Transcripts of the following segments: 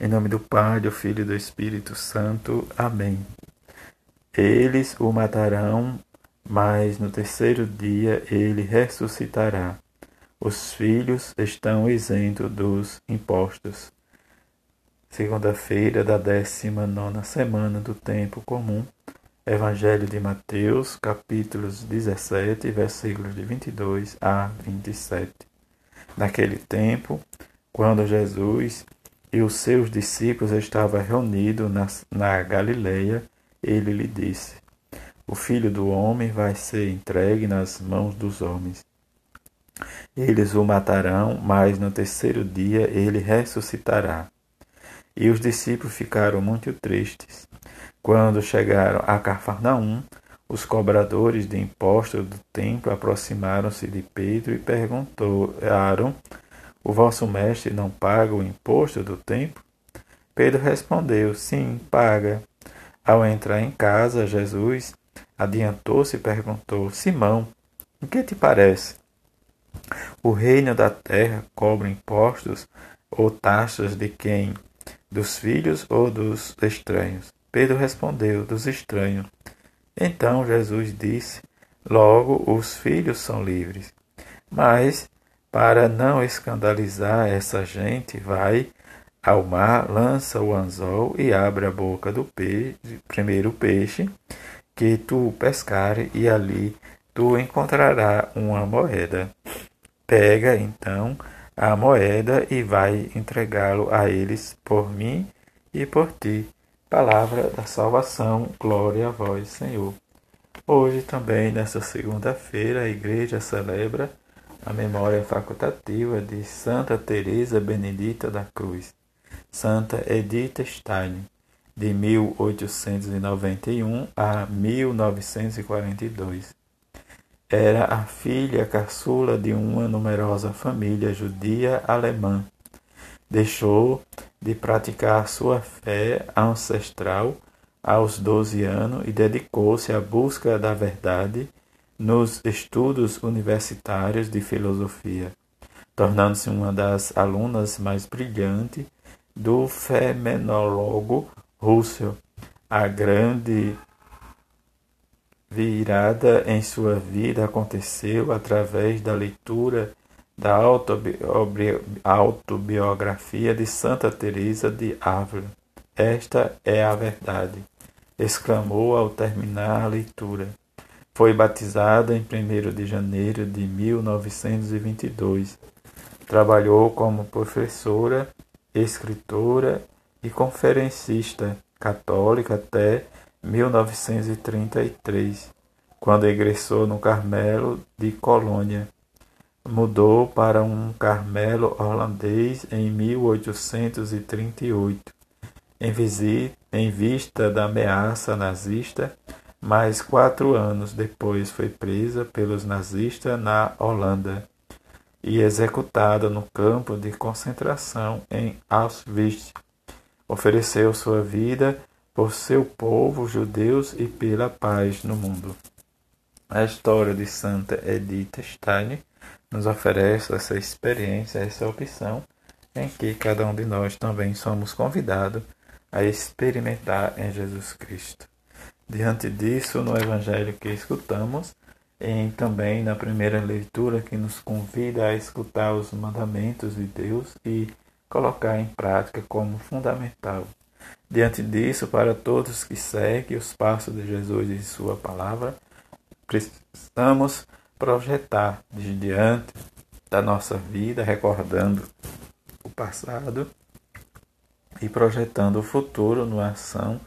Em nome do Pai, do Filho e do Espírito Santo. Amém. Eles o matarão, mas no terceiro dia ele ressuscitará. Os filhos estão isentos dos impostos. Segunda-feira da décima nona semana do tempo comum. Evangelho de Mateus, capítulos 17, versículos de 22 a 27. Naquele tempo, quando Jesus e os seus discípulos estavam reunidos na, na Galileia, ele lhe disse: O filho do homem vai ser entregue nas mãos dos homens. Eles o matarão, mas no terceiro dia ele ressuscitará. E os discípulos ficaram muito tristes. Quando chegaram a Cafarnaum, os cobradores de impostos do templo aproximaram-se de Pedro e perguntaram o vosso mestre não paga o imposto do templo? Pedro respondeu: Sim, paga. Ao entrar em casa, Jesus adiantou-se e perguntou: Simão, o que te parece? O reino da terra cobra impostos ou taxas de quem? Dos filhos ou dos estranhos? Pedro respondeu: Dos estranhos. Então Jesus disse: Logo os filhos são livres. Mas para não escandalizar essa gente, vai ao mar, lança o anzol e abre a boca do peixe, primeiro peixe que tu pescares, e ali tu encontrarás uma moeda. Pega então a moeda e vai entregá-lo a eles por mim e por ti. Palavra da salvação, glória a vós, Senhor. Hoje também, nesta segunda-feira, a igreja celebra a memória facultativa de Santa Teresa Benedita da Cruz, Santa Edith Stein, de 1891 a 1942. Era a filha caçula de uma numerosa família judia alemã. Deixou de praticar sua fé ancestral aos 12 anos e dedicou-se à busca da verdade nos estudos universitários de filosofia, tornando-se uma das alunas mais brilhantes do fenomenólogo Russell. A grande virada em sua vida aconteceu através da leitura da autobiografia de Santa Teresa de Ávila. Esta é a verdade, exclamou ao terminar a leitura. Foi batizada em 1 de janeiro de 1922. Trabalhou como professora, escritora e conferencista católica até 1933, quando ingressou no Carmelo de Colônia. Mudou para um Carmelo holandês em 1838. Em, em vista da ameaça nazista, mas quatro anos depois foi presa pelos nazistas na Holanda e executada no campo de concentração em Auschwitz. Ofereceu sua vida por seu povo judeus e pela paz no mundo. A história de Santa Edith Stein nos oferece essa experiência, essa opção em que cada um de nós também somos convidados a experimentar em Jesus Cristo. Diante disso, no Evangelho que escutamos, e também na primeira leitura que nos convida a escutar os mandamentos de Deus e colocar em prática como fundamental. Diante disso, para todos que seguem os passos de Jesus e Sua palavra, precisamos projetar de diante da nossa vida, recordando o passado e projetando o futuro numa ação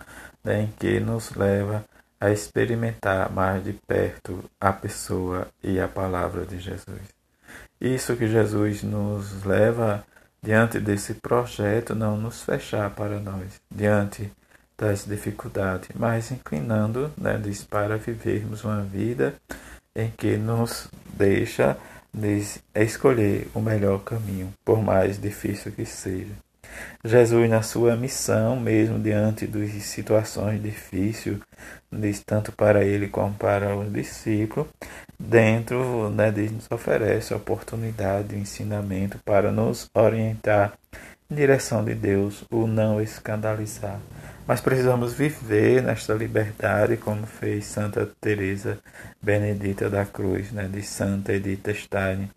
em que nos leva a experimentar mais de perto a pessoa e a palavra de Jesus. Isso que Jesus nos leva diante desse projeto, não nos fechar para nós, diante das dificuldades, mas inclinando né, para vivermos uma vida em que nos deixa escolher o melhor caminho, por mais difícil que seja. Jesus, na sua missão, mesmo diante de situações difíceis, tanto para ele como para os discípulos, dentro né, de nos oferece a oportunidade de ensinamento para nos orientar direção de Deus, o não escandalizar. Mas precisamos viver nesta liberdade, como fez Santa Teresa Benedita da Cruz, né, de Santa Edith Stein.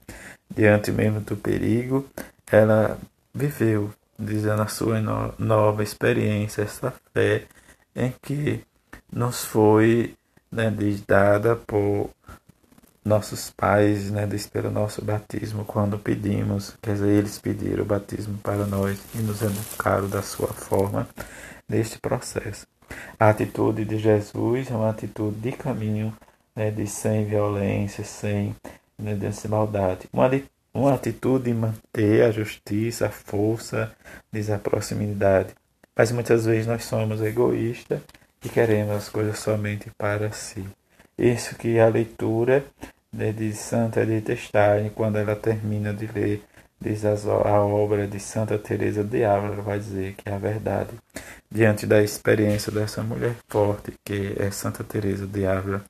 Diante mesmo do perigo, ela viveu, dizendo a sua no nova experiência, essa fé em que nos foi né, dada por nossos pais, né, pelo nosso batismo, quando pedimos, quer dizer, eles pediram o batismo para nós e nos educaram da sua forma neste processo. A atitude de Jesus é uma atitude de caminho, né, de sem violência, sem né. Uma, uma atitude de manter a justiça, a força, diz a proximidade. Mas muitas vezes nós somos egoístas e queremos as coisas somente para si. Isso que a leitura né, de Santa Edith Stein, quando ela termina de ler diz a obra de Santa Teresa de Ávila, vai dizer que é a verdade. Diante da experiência dessa mulher forte, que é Santa Teresa de Ávila,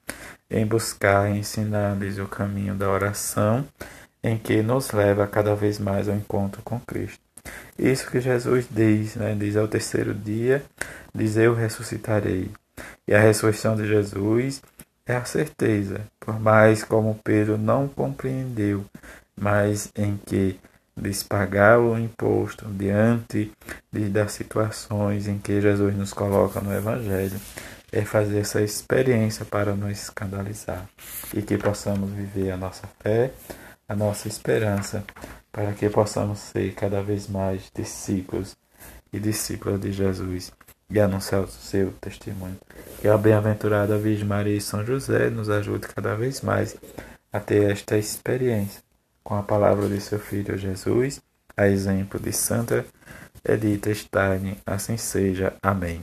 em buscar ensinar-lhes o caminho da oração, em que nos leva cada vez mais ao encontro com Cristo. Isso que Jesus diz, né? diz ao terceiro dia, diz eu ressuscitarei. E a ressurreição de Jesus é a certeza, por mais como Pedro não compreendeu, mas em que lhes pagar o imposto diante de, das situações em que Jesus nos coloca no Evangelho, é fazer essa experiência para nos escandalizar e que possamos viver a nossa fé, a nossa esperança, para que possamos ser cada vez mais discípulos e discípulas de Jesus e anunciar o seu testemunho. Que a bem-aventurada Virgem Maria e São José nos ajude cada vez mais a ter esta experiência com a palavra de seu Filho Jesus, a exemplo de Santa Edith Stein. Assim seja. Amém.